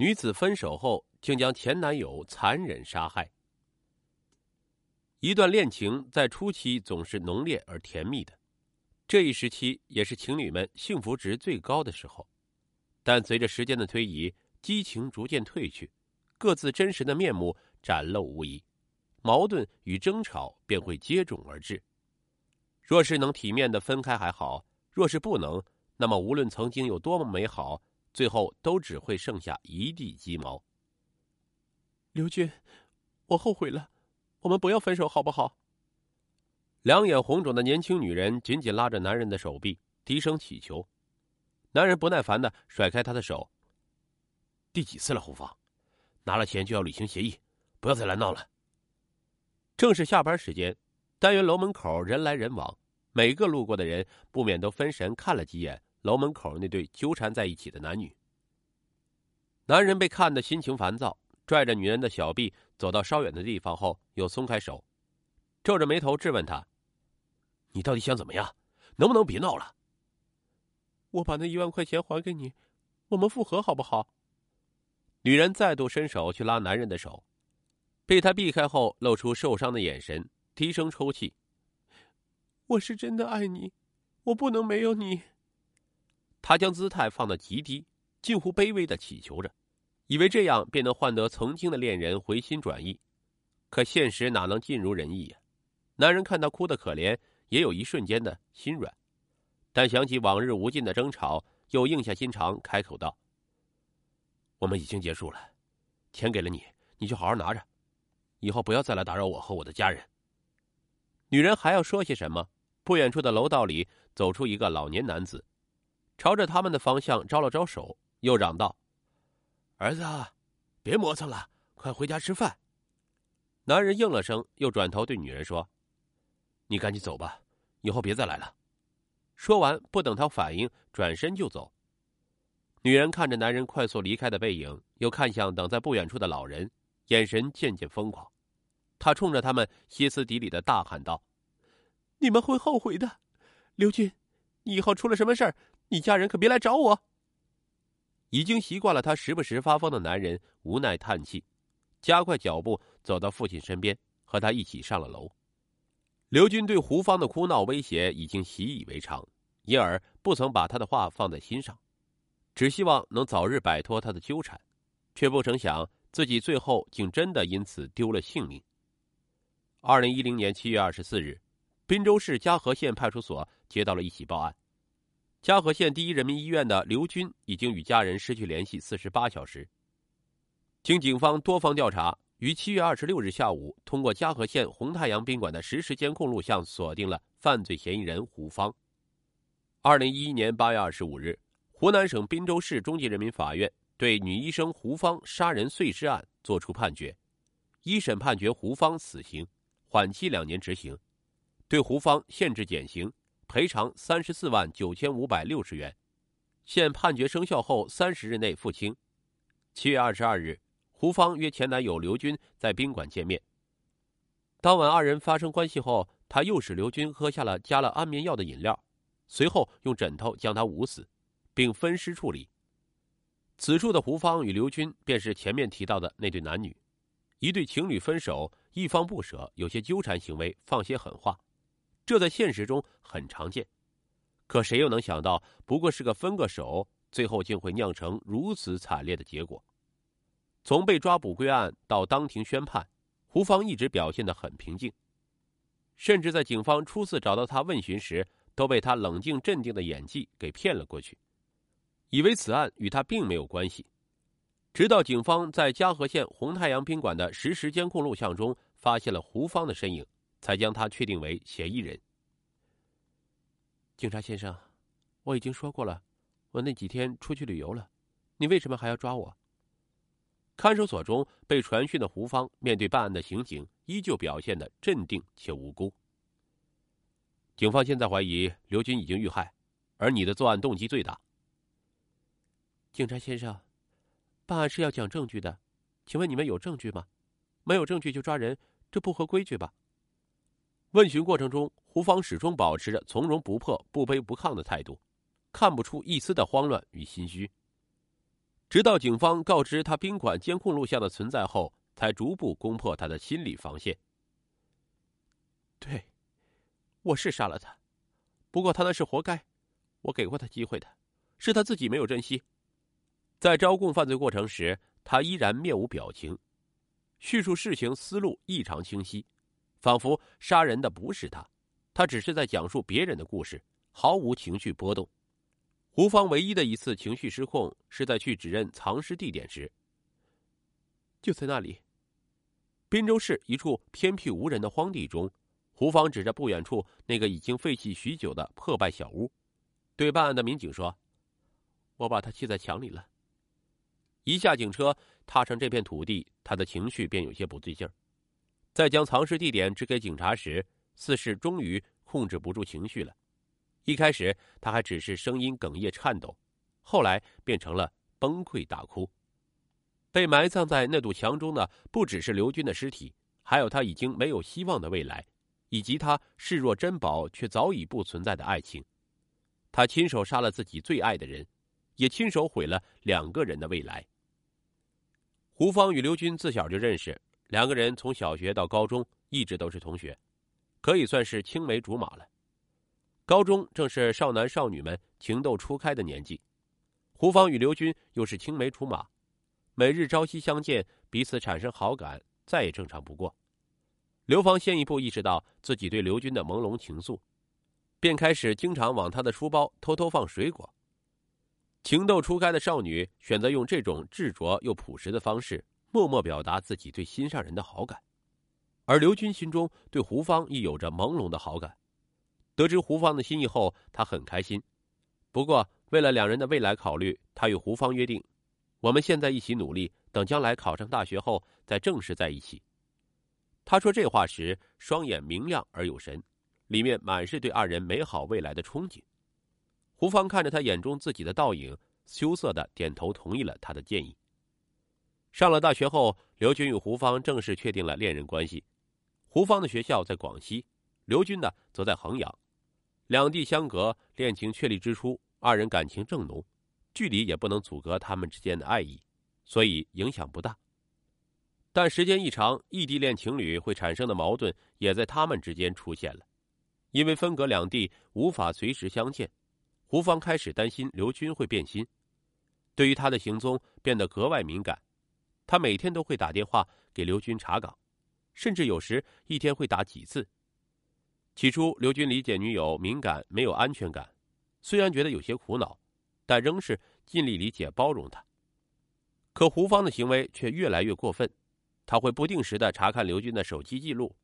女子分手后竟将前男友残忍杀害。一段恋情在初期总是浓烈而甜蜜的，这一时期也是情侣们幸福值最高的时候。但随着时间的推移，激情逐渐褪去，各自真实的面目展露无遗，矛盾与争吵便会接踵而至。若是能体面的分开还好，若是不能，那么无论曾经有多么美好，最后都只会剩下一地鸡毛。刘军，我后悔了。我们不要分手，好不好？两眼红肿的年轻女人紧紧拉着男人的手臂，低声乞求。男人不耐烦的甩开她的手。第几次了，胡芳？拿了钱就要履行协议，不要再来闹了。正是下班时间，单元楼门口人来人往，每个路过的人不免都分神看了几眼楼门口那对纠缠在一起的男女。男人被看得心情烦躁。拽着女人的小臂走到稍远的地方后，又松开手，皱着眉头质问她：“你到底想怎么样？能不能别闹了？”我把那一万块钱还给你，我们复合好不好？女人再度伸手去拉男人的手，被他避开后，露出受伤的眼神，低声抽泣：“我是真的爱你，我不能没有你。”他将姿态放得极低，近乎卑微的祈求着。以为这样便能换得曾经的恋人回心转意，可现实哪能尽如人意呀？男人看他哭得可怜，也有一瞬间的心软，但想起往日无尽的争吵，又硬下心肠开口道：“我们已经结束了，钱给了你，你就好好拿着，以后不要再来打扰我和我的家人。”女人还要说些什么？不远处的楼道里走出一个老年男子，朝着他们的方向招了招手，又嚷道。儿子，别磨蹭了，快回家吃饭。男人应了声，又转头对女人说：“你赶紧走吧，以后别再来了。”说完，不等他反应，转身就走。女人看着男人快速离开的背影，又看向等在不远处的老人，眼神渐渐疯狂。他冲着他们歇斯底里的大喊道：“你们会后悔的，刘军，你以后出了什么事儿，你家人可别来找我。”已经习惯了他时不时发疯的男人无奈叹气，加快脚步走到父亲身边，和他一起上了楼。刘军对胡芳的哭闹威胁已经习以为常，因而不曾把他的话放在心上，只希望能早日摆脱他的纠缠，却不成想自己最后竟真的因此丢了性命。二零一零年七月二十四日，滨州市嘉禾县派出所接到了一起报案。嘉禾县第一人民医院的刘军已经与家人失去联系四十八小时。经警方多方调查，于七月二十六日下午，通过嘉禾县红太阳宾馆的实时监控录像锁定了犯罪嫌疑人胡芳。二零一一年八月二十五日，湖南省滨州市中级人民法院对女医生胡芳杀人碎尸案作出判决，一审判决胡芳死刑，缓期两年执行，对胡芳限制减刑。赔偿三十四万九千五百六十元，现判决生效后三十日内付清。七月二十二日，胡芳约前男友刘军在宾馆见面。当晚二人发生关系后，他诱使刘军喝下了加了安眠药的饮料，随后用枕头将他捂死，并分尸处理。此处的胡芳与刘军便是前面提到的那对男女，一对情侣分手，一方不舍，有些纠缠行为，放些狠话。这在现实中很常见，可谁又能想到，不过是个分个手，最后竟会酿成如此惨烈的结果？从被抓捕归案到当庭宣判，胡芳一直表现得很平静，甚至在警方初次找到他问询时，都被他冷静镇定的演技给骗了过去，以为此案与他并没有关系。直到警方在嘉禾县红太阳宾馆的实时监控录像中发现了胡芳的身影。才将他确定为嫌疑人。警察先生，我已经说过了，我那几天出去旅游了，你为什么还要抓我？看守所中被传讯的胡芳面对办案的刑警，依旧表现的镇定且无辜。警方现在怀疑刘军已经遇害，而你的作案动机最大。警察先生，办案是要讲证据的，请问你们有证据吗？没有证据就抓人，这不合规矩吧？问询过程中，胡芳始终保持着从容不迫、不卑不亢的态度，看不出一丝的慌乱与心虚。直到警方告知他宾馆监控录像的存在后，才逐步攻破他的心理防线。对，我是杀了他，不过他那是活该，我给过他机会的，是他自己没有珍惜。在招供犯罪过程时，他依然面无表情，叙述事情思路异常清晰，仿佛杀人的不是他，他只是在讲述别人的故事，毫无情绪波动。胡芳唯一的一次情绪失控，是在去指认藏尸地点时。就在那里，滨州市一处偏僻无人的荒地中，胡芳指着不远处那个已经废弃许久的破败小屋，对办案的民警说：“我把他砌在墙里了。”一下警车，踏上这片土地，他的情绪便有些不对劲儿。在将藏尸地点指给警察时，似是终于控制不住情绪了。一开始他还只是声音哽咽颤抖，后来变成了崩溃大哭。被埋葬在那堵墙中的不只是刘军的尸体，还有他已经没有希望的未来，以及他视若珍宝却早已不存在的爱情。他亲手杀了自己最爱的人，也亲手毁了两个人的未来。胡芳与刘军自小就认识，两个人从小学到高中一直都是同学，可以算是青梅竹马了。高中正是少男少女们情窦初开的年纪，胡芳与刘军又是青梅竹马，每日朝夕相见，彼此产生好感，再也正常不过。刘芳先一步意识到自己对刘军的朦胧情愫，便开始经常往他的书包偷偷放水果。情窦初开的少女选择用这种执着又朴实的方式，默默表达自己对心上人的好感，而刘军心中对胡芳亦有着朦胧的好感。得知胡芳的心意后，他很开心。不过，为了两人的未来考虑，他与胡芳约定：“我们现在一起努力，等将来考上大学后再正式在一起。”他说这话时，双眼明亮而有神，里面满是对二人美好未来的憧憬。胡芳看着他眼中自己的倒影，羞涩的点头同意了他的建议。上了大学后，刘军与胡芳正式确定了恋人关系。胡芳的学校在广西，刘军呢则在衡阳。两地相隔，恋情确立之初，二人感情正浓，距离也不能阻隔他们之间的爱意，所以影响不大。但时间一长，异地恋情侣会产生的矛盾也在他们之间出现了，因为分隔两地，无法随时相见。胡芳开始担心刘军会变心，对于他的行踪变得格外敏感，他每天都会打电话给刘军查岗，甚至有时一天会打几次。起初，刘军理解女友敏感、没有安全感，虽然觉得有些苦恼，但仍是尽力理解、包容她。可胡芳的行为却越来越过分，他会不定时的查看刘军的手机记录，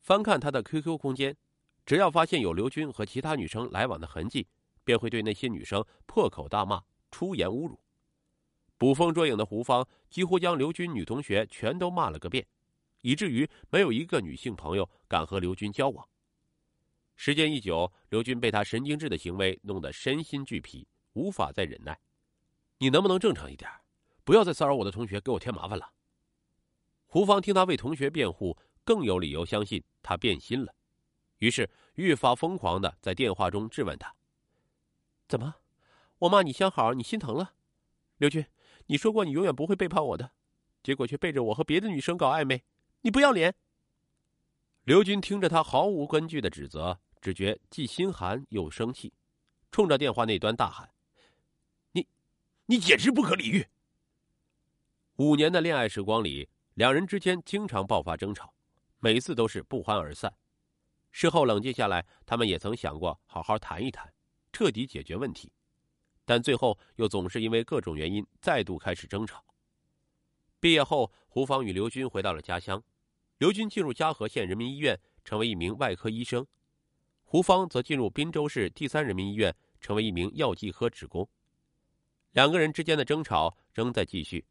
翻看他的 QQ 空间，只要发现有刘军和其他女生来往的痕迹，便会对那些女生破口大骂、出言侮辱。捕风捉影的胡芳几乎将刘军女同学全都骂了个遍，以至于没有一个女性朋友敢和刘军交往。时间一久，刘军被他神经质的行为弄得身心俱疲，无法再忍耐。你能不能正常一点，不要再骚扰我的同学，给我添麻烦了？胡芳听他为同学辩护，更有理由相信他变心了，于是愈发疯狂的在电话中质问他：“怎么，我骂你相好，你心疼了？刘军，你说过你永远不会背叛我的，结果却背着我和别的女生搞暧昧，你不要脸！”刘军听着他毫无根据的指责，只觉既心寒又生气，冲着电话那端大喊：“你，你简直不可理喻！”五年的恋爱时光里，两人之间经常爆发争吵，每次都是不欢而散。事后冷静下来，他们也曾想过好好谈一谈，彻底解决问题，但最后又总是因为各种原因再度开始争吵。毕业后，胡芳与刘军回到了家乡。刘军进入嘉禾县人民医院，成为一名外科医生；胡芳则进入滨州市第三人民医院，成为一名药剂科职工。两个人之间的争吵仍在继续，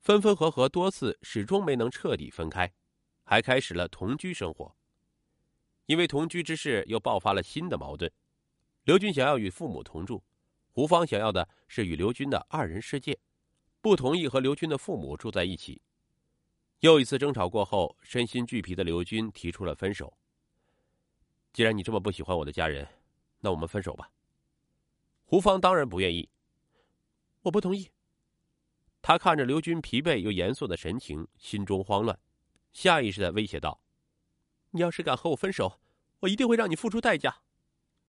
分分合合多次，始终没能彻底分开，还开始了同居生活。因为同居之事，又爆发了新的矛盾。刘军想要与父母同住，胡芳想要的是与刘军的二人世界，不同意和刘军的父母住在一起。又一次争吵过后，身心俱疲的刘军提出了分手。既然你这么不喜欢我的家人，那我们分手吧。胡芳当然不愿意。我不同意，他看着刘军疲惫又严肃的神情，心中慌乱，下意识的威胁道：“你要是敢和我分手，我一定会让你付出代价。”